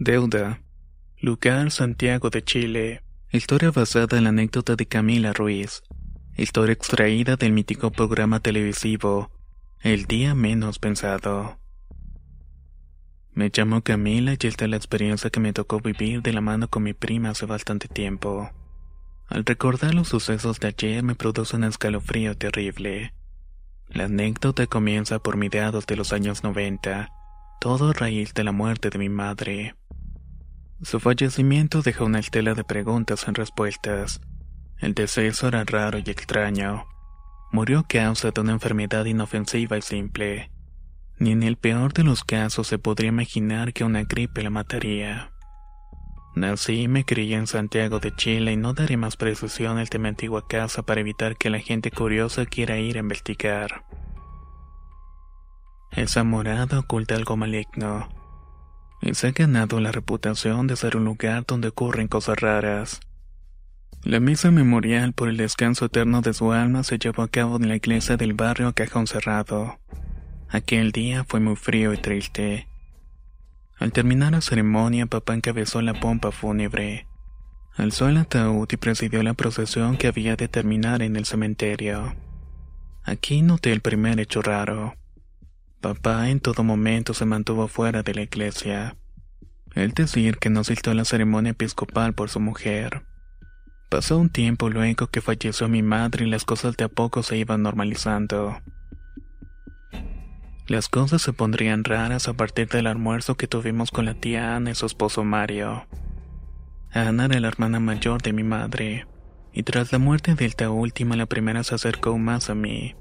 Deuda. Lugar Santiago de Chile. Historia basada en la anécdota de Camila Ruiz. Historia extraída del mítico programa televisivo El día menos pensado. Me llamo Camila y esta es la experiencia que me tocó vivir de la mano con mi prima hace bastante tiempo. Al recordar los sucesos de ayer me produce un escalofrío terrible. La anécdota comienza por mediados de los años 90, todo a raíz de la muerte de mi madre. Su fallecimiento dejó una estela de preguntas sin respuestas. El deceso era raro y extraño. Murió a causa de una enfermedad inofensiva y simple. Ni en el peor de los casos se podría imaginar que una gripe la mataría. Nací y me crié en Santiago de Chile y no daré más precisión de mi antigua casa para evitar que la gente curiosa quiera ir a investigar. Esa morada oculta algo maligno y se ha ganado la reputación de ser un lugar donde ocurren cosas raras. La misa memorial por el descanso eterno de su alma se llevó a cabo en la iglesia del barrio Cajón Cerrado. Aquel día fue muy frío y triste. Al terminar la ceremonia, papá encabezó la pompa fúnebre. Alzó el ataúd y presidió la procesión que había de terminar en el cementerio. Aquí noté el primer hecho raro. Papá en todo momento se mantuvo fuera de la iglesia. El decir que no asistió a la ceremonia episcopal por su mujer. Pasó un tiempo luego que falleció mi madre y las cosas de a poco se iban normalizando. Las cosas se pondrían raras a partir del almuerzo que tuvimos con la tía Ana y su esposo Mario. Ana era la hermana mayor de mi madre, y tras la muerte de esta última la primera se acercó más a mí.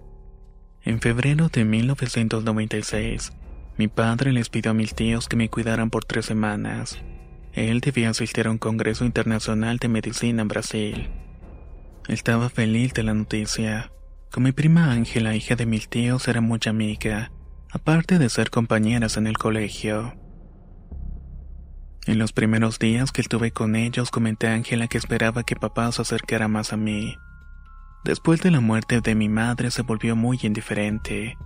En febrero de 1996, mi padre les pidió a mis tíos que me cuidaran por tres semanas. Él debía asistir a un congreso internacional de medicina en Brasil. Estaba feliz de la noticia. Con mi prima Ángela, hija de mis tíos, era muy amiga, aparte de ser compañeras en el colegio. En los primeros días que estuve con ellos, comenté a Ángela que esperaba que papá se acercara más a mí. Después de la muerte de mi madre se volvió muy indiferente.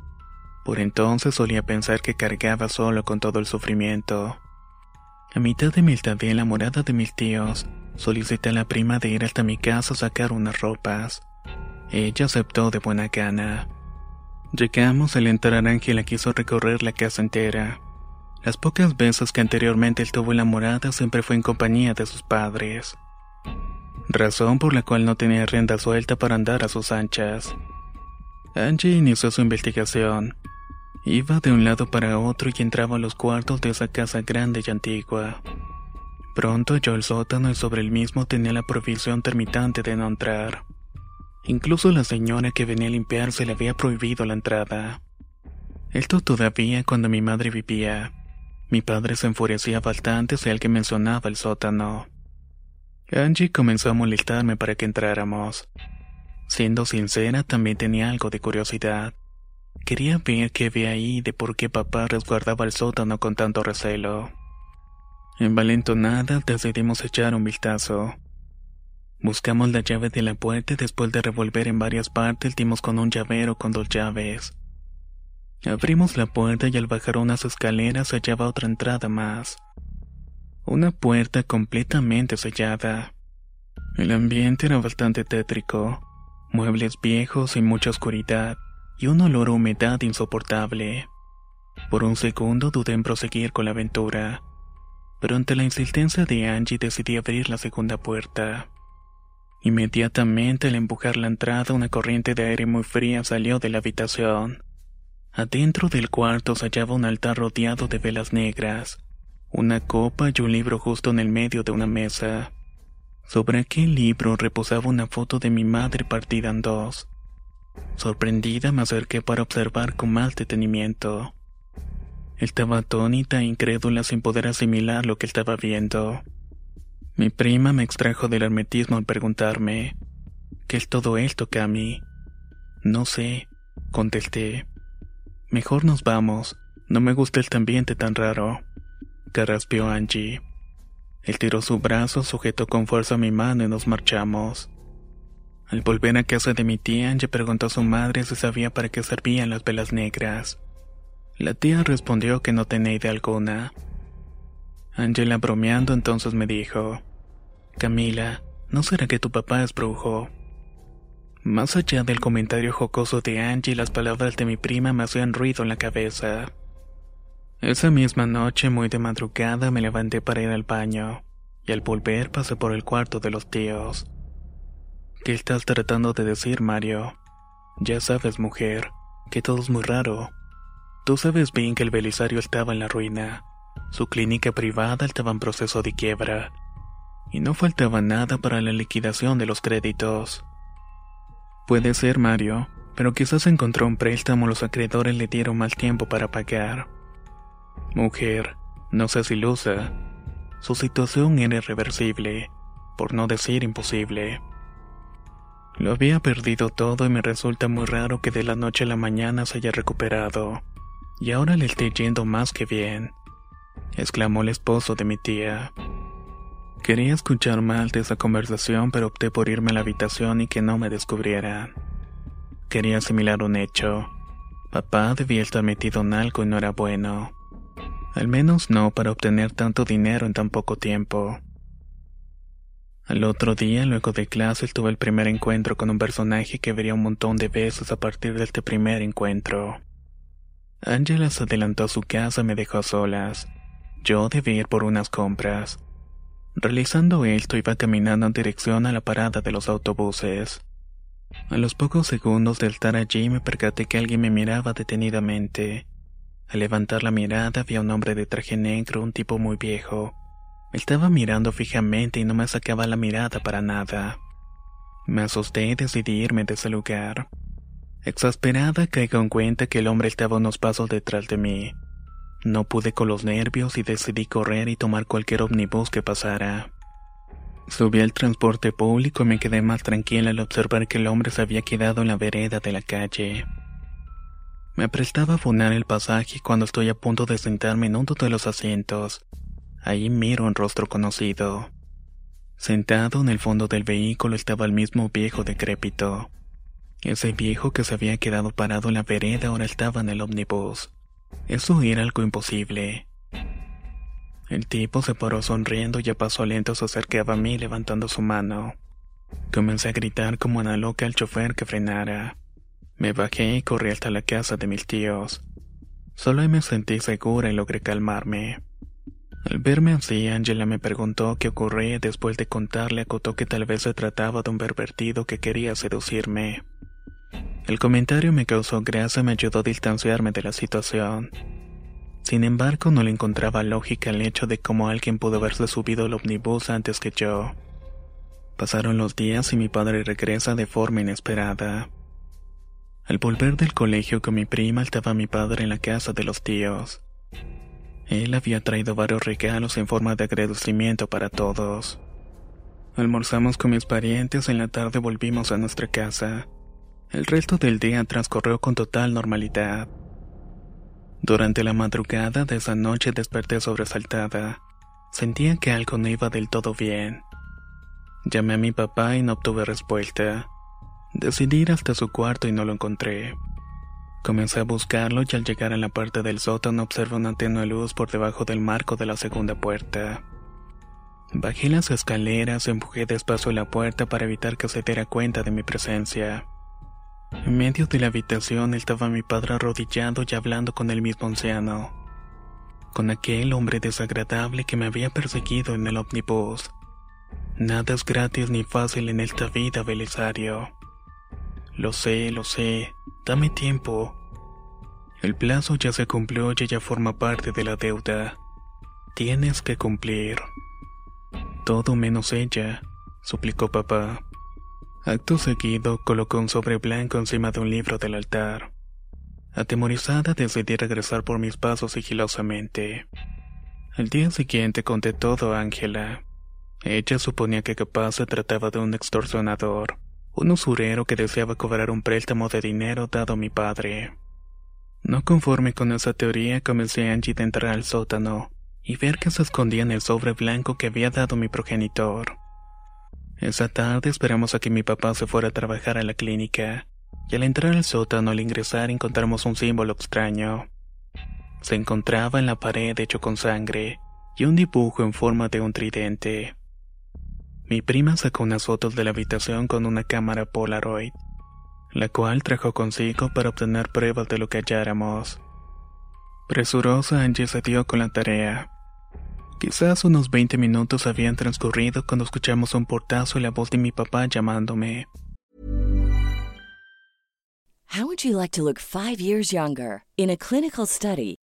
Por entonces solía pensar que cargaba solo con todo el sufrimiento. A mitad de mi estadía en la morada de mis tíos, solicité a la prima de ir hasta mi casa a sacar unas ropas. Ella aceptó de buena gana. Llegamos al entrar Ángela quiso recorrer la casa entera. Las pocas veces que anteriormente estuvo en la morada siempre fue en compañía de sus padres razón por la cual no tenía rienda suelta para andar a sus anchas. Angie inició su investigación. Iba de un lado para otro y entraba a los cuartos de esa casa grande y antigua. Pronto halló el sótano y sobre el mismo tenía la provisión termitante de no entrar. Incluso la señora que venía a limpiarse le había prohibido la entrada. Esto todavía cuando mi madre vivía. Mi padre se enfurecía bastante si alguien mencionaba el sótano. Angie comenzó a molestarme para que entráramos. Siendo sincera, también tenía algo de curiosidad. Quería ver qué había ahí de por qué papá resguardaba el sótano con tanto recelo. Envalentonada, decidimos echar un vistazo. Buscamos la llave de la puerta y después de revolver en varias partes dimos con un llavero con dos llaves. Abrimos la puerta y al bajar unas escaleras hallaba otra entrada más. Una puerta completamente sellada. El ambiente era bastante tétrico. Muebles viejos y mucha oscuridad, y un olor a humedad insoportable. Por un segundo dudé en proseguir con la aventura, pero ante la insistencia de Angie decidí abrir la segunda puerta. Inmediatamente al empujar la entrada una corriente de aire muy fría salió de la habitación. Adentro del cuarto se hallaba un altar rodeado de velas negras, una copa y un libro justo en el medio de una mesa. Sobre aquel libro reposaba una foto de mi madre partida en dos. Sorprendida me acerqué para observar con más detenimiento. Estaba atónita e incrédula sin poder asimilar lo que estaba viendo. Mi prima me extrajo del hermetismo al preguntarme, ¿qué es todo esto, Cami? No sé, contesté. Mejor nos vamos, no me gusta este ambiente tan raro. Carraspeó Angie. Él tiró su brazo, sujetó con fuerza mi mano y nos marchamos. Al volver a casa de mi tía, Angie preguntó a su madre si sabía para qué servían las velas negras. La tía respondió que no tenía idea alguna. Angela bromeando entonces me dijo, Camila, ¿no será que tu papá es brujo? Más allá del comentario jocoso de Angie, las palabras de mi prima me hacían ruido en la cabeza. Esa misma noche, muy de madrugada, me levanté para ir al baño, y al volver pasé por el cuarto de los tíos. ¿Qué estás tratando de decir, Mario? Ya sabes, mujer, que todo es muy raro. Tú sabes bien que el Belisario estaba en la ruina. Su clínica privada estaba en proceso de quiebra. Y no faltaba nada para la liquidación de los créditos. Puede ser, Mario, pero quizás encontró un préstamo los acreedores le dieron más tiempo para pagar. Mujer, no seas ilusa. Su situación era irreversible, por no decir imposible. Lo había perdido todo y me resulta muy raro que de la noche a la mañana se haya recuperado. Y ahora le esté yendo más que bien, exclamó el esposo de mi tía. Quería escuchar mal de esa conversación, pero opté por irme a la habitación y que no me descubrieran. Quería asimilar un hecho. Papá debía estar metido en algo y no era bueno. Al menos no para obtener tanto dinero en tan poco tiempo. Al otro día, luego de clase, tuve el primer encuentro con un personaje que vería un montón de veces a partir de este primer encuentro. Angela se adelantó a su casa y me dejó a solas. Yo debí ir por unas compras. Realizando esto, iba caminando en dirección a la parada de los autobuses. A los pocos segundos de estar allí me percaté que alguien me miraba detenidamente. Al levantar la mirada vi a un hombre de traje negro, un tipo muy viejo. Estaba mirando fijamente y no me sacaba la mirada para nada. Me asusté y decidí irme de ese lugar. Exasperada caigo en cuenta que el hombre estaba unos pasos detrás de mí. No pude con los nervios y decidí correr y tomar cualquier ómnibus que pasara. Subí al transporte público y me quedé más tranquila al observar que el hombre se había quedado en la vereda de la calle. Me prestaba a funar el pasaje cuando estoy a punto de sentarme en uno de los asientos. Ahí miro un rostro conocido. Sentado en el fondo del vehículo estaba el mismo viejo decrépito. Ese viejo que se había quedado parado en la vereda ahora estaba en el ómnibus. Eso era algo imposible. El tipo se paró sonriendo y a paso lento se acercaba a mí levantando su mano. Comencé a gritar como una loca al chofer que frenara. Me bajé y corrí hasta la casa de mis tíos. Solo ahí me sentí segura y logré calmarme. Al verme así, Angela me preguntó qué ocurría después de contarle acotó que tal vez se trataba de un pervertido que quería seducirme. El comentario me causó gracia y me ayudó a distanciarme de la situación. Sin embargo, no le encontraba lógica el hecho de cómo alguien pudo haberse subido al omnibus antes que yo. Pasaron los días y mi padre regresa de forma inesperada. Al volver del colegio con mi prima estaba mi padre en la casa de los tíos. Él había traído varios regalos en forma de agradecimiento para todos. Almorzamos con mis parientes y en la tarde volvimos a nuestra casa. El resto del día transcurrió con total normalidad. Durante la madrugada de esa noche desperté sobresaltada. Sentía que algo no iba del todo bien. Llamé a mi papá y no obtuve respuesta. Decidí ir hasta su cuarto y no lo encontré. Comencé a buscarlo y al llegar a la parte del sótano observé una tenue luz por debajo del marco de la segunda puerta. Bajé las escaleras empujé despacio la puerta para evitar que se diera cuenta de mi presencia. En medio de la habitación estaba mi padre arrodillado y hablando con el mismo anciano. Con aquel hombre desagradable que me había perseguido en el ómnibus. Nada es gratis ni fácil en esta vida, Belisario. Lo sé, lo sé. Dame tiempo. El plazo ya se cumplió y ya forma parte de la deuda. Tienes que cumplir. Todo menos ella. suplicó papá. Acto seguido, colocó un sobre blanco encima de un libro del altar. Atemorizada, decidí regresar por mis pasos sigilosamente. Al día siguiente conté todo a Ángela. Ella suponía que capaz se trataba de un extorsionador, un usurero que deseaba cobrar un préstamo de dinero dado a mi padre. No conforme con esa teoría, comencé a Angie de entrar al sótano y ver que se escondía en el sobre blanco que había dado mi progenitor. Esa tarde esperamos a que mi papá se fuera a trabajar a la clínica, y al entrar al sótano al ingresar encontramos un símbolo extraño. Se encontraba en la pared hecho con sangre y un dibujo en forma de un tridente. Mi prima sacó unas fotos de la habitación con una cámara Polaroid, la cual trajo consigo para obtener pruebas de lo que halláramos. Presurosa Angie se dio con la tarea. Quizás unos 20 minutos habían transcurrido cuando escuchamos un portazo y la voz de mi papá llamándome. How would you like to look five years younger? In a clinical study,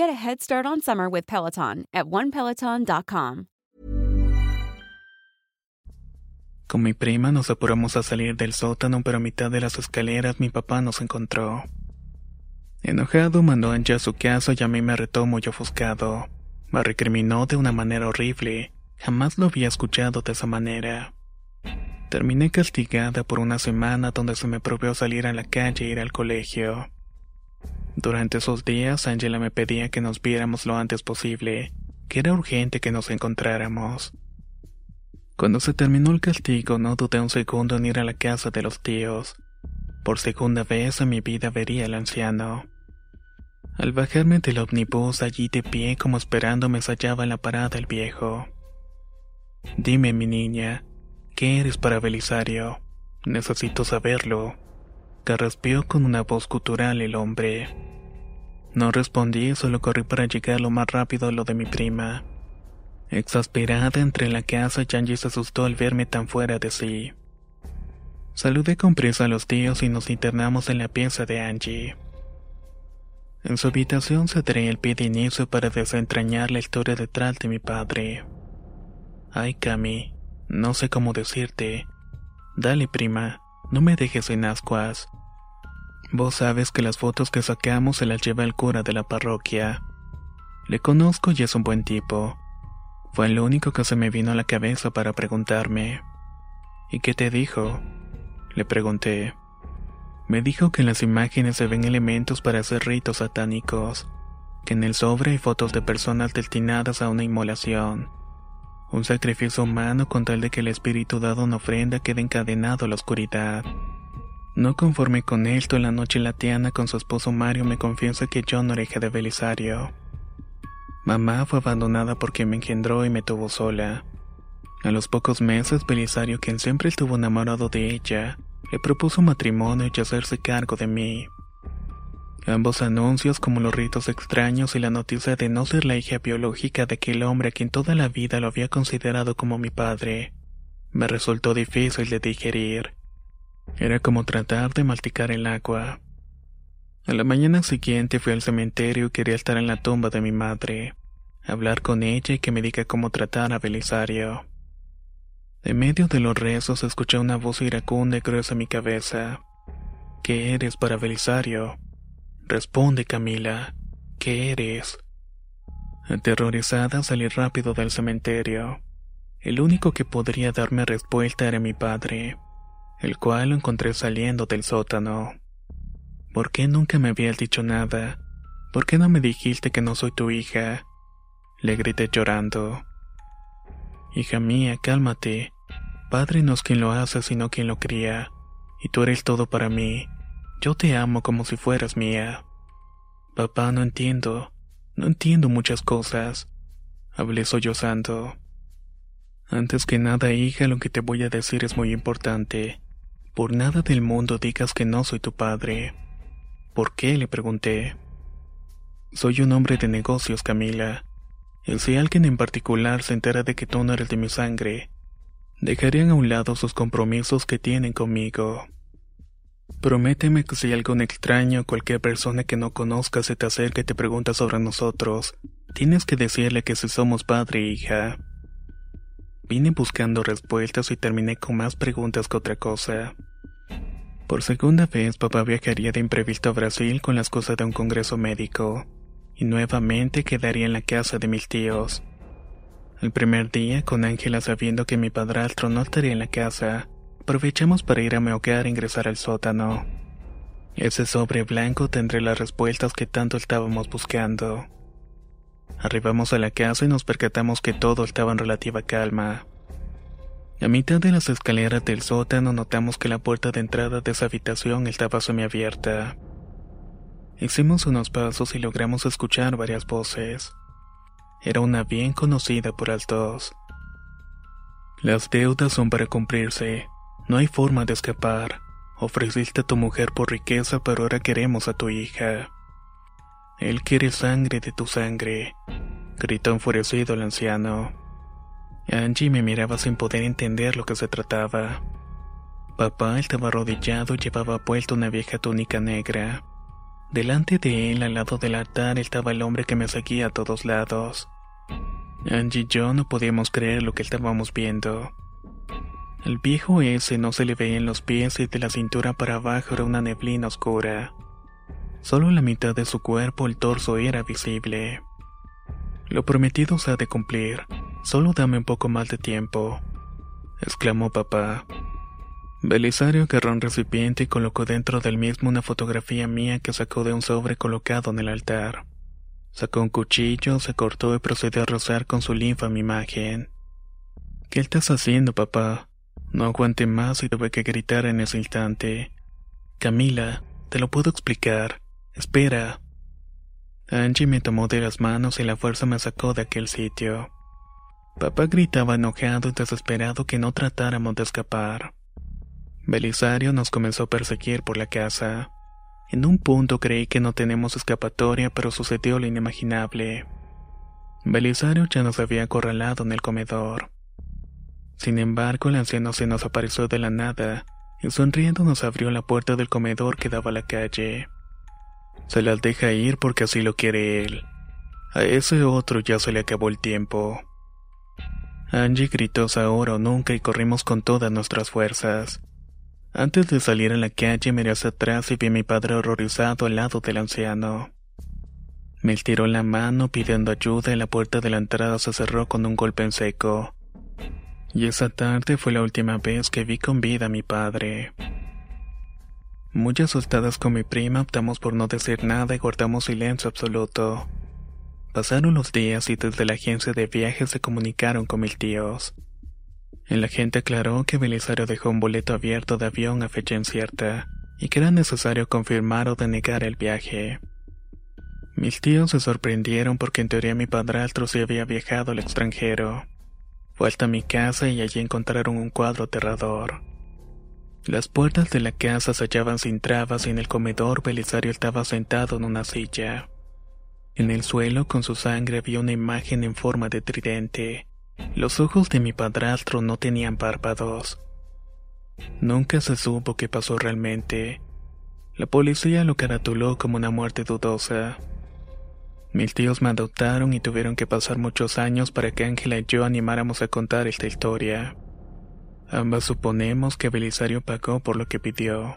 Get a head start on summer with Peloton at onepeloton.com. Con mi prima nos apuramos a salir del sótano, pero a mitad de las escaleras mi papá nos encontró. Enojado mandó a Angie a su casa y a mí me retó muy ofuscado. Me recriminó de una manera horrible. Jamás lo había escuchado de esa manera. Terminé castigada por una semana donde se me prohibió salir a la calle e ir al colegio. Durante esos días, Angela me pedía que nos viéramos lo antes posible, que era urgente que nos encontráramos. Cuando se terminó el castigo, no dudé un segundo en ir a la casa de los tíos. Por segunda vez en mi vida vería al anciano. Al bajarme del ómnibus allí de pie como esperando me hallaba en la parada el viejo. Dime, mi niña, ¿qué eres para Belisario? Necesito saberlo. Carraspeó con una voz gutural el hombre. No respondí, solo corrí para llegar lo más rápido a lo de mi prima. Exasperada entre la casa, Yanji se asustó al verme tan fuera de sí. Saludé con prisa a los tíos y nos internamos en la pieza de Angie. En su habitación se el pie de inicio para desentrañar la historia detrás de mi padre. Ay, Cami, no sé cómo decirte. Dale, prima, no me dejes en ascuas. Vos sabes que las fotos que sacamos se las lleva el cura de la parroquia. Le conozco y es un buen tipo. Fue lo único que se me vino a la cabeza para preguntarme. ¿Y qué te dijo? Le pregunté. Me dijo que en las imágenes se ven elementos para hacer ritos satánicos, que en el sobre hay fotos de personas destinadas a una inmolación, un sacrificio humano con tal de que el espíritu dado una ofrenda quede encadenado a la oscuridad. No conforme con esto, en la noche latiana con su esposo Mario me confiesa que yo no hija de Belisario. Mamá fue abandonada porque me engendró y me tuvo sola. A los pocos meses, Belisario, quien siempre estuvo enamorado de ella, le propuso matrimonio y hacerse cargo de mí. Ambos anuncios, como los ritos extraños y la noticia de no ser la hija biológica de aquel hombre a quien toda la vida lo había considerado como mi padre, me resultó difícil de digerir. Era como tratar de malticar el agua. A la mañana siguiente fui al cementerio y quería estar en la tumba de mi madre, hablar con ella y que me diga cómo tratar a Belisario. En medio de los rezos escuché una voz iracunda y gruesa en mi cabeza. ¿Qué eres para Belisario? Responde, Camila. ¿Qué eres? Aterrorizada salí rápido del cementerio. El único que podría darme respuesta era mi padre, el cual lo encontré saliendo del sótano. ¿Por qué nunca me habías dicho nada? ¿Por qué no me dijiste que no soy tu hija? Le grité llorando. Hija mía, cálmate. Padre no es quien lo hace, sino quien lo cría. Y tú eres todo para mí. Yo te amo como si fueras mía. Papá, no entiendo. No entiendo muchas cosas. Hablé sollozando. Antes que nada, hija, lo que te voy a decir es muy importante. Por nada del mundo digas que no soy tu padre. ¿Por qué? le pregunté. Soy un hombre de negocios, Camila. Y si alguien en particular se entera de que tú no eres de mi sangre, dejarían a un lado sus compromisos que tienen conmigo. Prométeme que si algún extraño o cualquier persona que no conozcas se te acerca y te pregunta sobre nosotros, tienes que decirle que si somos padre e hija. Vine buscando respuestas y terminé con más preguntas que otra cosa. Por segunda vez, papá viajaría de imprevisto a Brasil con las cosas de un congreso médico, y nuevamente quedaría en la casa de mis tíos. El primer día, con Ángela sabiendo que mi padrastro no estaría en la casa, Aprovechamos para ir a hogar e ingresar al sótano. Ese sobre blanco tendré las respuestas que tanto estábamos buscando. Arribamos a la casa y nos percatamos que todo estaba en relativa calma. A mitad de las escaleras del sótano notamos que la puerta de entrada de esa habitación estaba semiabierta. Hicimos unos pasos y logramos escuchar varias voces. Era una bien conocida por las. Las deudas son para cumplirse, no hay forma de escapar. Ofreciste a tu mujer por riqueza, pero ahora queremos a tu hija. Él quiere sangre de tu sangre, gritó enfurecido el anciano. Angie me miraba sin poder entender lo que se trataba. Papá estaba arrodillado y llevaba puesto una vieja túnica negra. Delante de él, al lado del altar, estaba el hombre que me seguía a todos lados. Angie y yo no podíamos creer lo que estábamos viendo. El viejo ese no se le veía en los pies y de la cintura para abajo era una neblina oscura. Solo la mitad de su cuerpo, el torso, era visible. Lo prometido se ha de cumplir. Solo dame un poco más de tiempo, exclamó papá. Belisario agarró un recipiente y colocó dentro del mismo una fotografía mía que sacó de un sobre colocado en el altar. Sacó un cuchillo, se cortó y procedió a rozar con su linfa mi imagen. ¿Qué estás haciendo, papá? No aguanté más y tuve que gritar en ese instante. Camila, te lo puedo explicar. Espera. Angie me tomó de las manos y la fuerza me sacó de aquel sitio. Papá gritaba enojado y desesperado que no tratáramos de escapar. Belisario nos comenzó a perseguir por la casa. En un punto creí que no tenemos escapatoria, pero sucedió lo inimaginable. Belisario ya nos había acorralado en el comedor. Sin embargo, el anciano se nos apareció de la nada y sonriendo nos abrió la puerta del comedor que daba a la calle. Se las deja ir porque así lo quiere él. A ese otro ya se le acabó el tiempo. Angie gritó ahora o nunca y corrimos con todas nuestras fuerzas. Antes de salir a la calle miré hacia atrás y vi a mi padre horrorizado al lado del anciano. Me estiró la mano pidiendo ayuda y la puerta de la entrada se cerró con un golpe en seco. Y esa tarde fue la última vez que vi con vida a mi padre. Muy asustadas con mi prima optamos por no decir nada y guardamos silencio absoluto. Pasaron los días y desde la agencia de viajes se comunicaron con mis tíos. El agente aclaró que Belisario dejó un boleto abierto de avión a fecha incierta y que era necesario confirmar o denegar el viaje. Mis tíos se sorprendieron porque en teoría mi padrastro se había viajado al extranjero. Vuelta a mi casa y allí encontraron un cuadro aterrador. Las puertas de la casa se hallaban sin trabas y en el comedor Belisario estaba sentado en una silla. En el suelo con su sangre había una imagen en forma de tridente. Los ojos de mi padrastro no tenían párpados. Nunca se supo qué pasó realmente. La policía lo caratuló como una muerte dudosa. Mis tíos me adoptaron y tuvieron que pasar muchos años para que Ángela y yo animáramos a contar esta historia. Ambas suponemos que Belisario pagó por lo que pidió.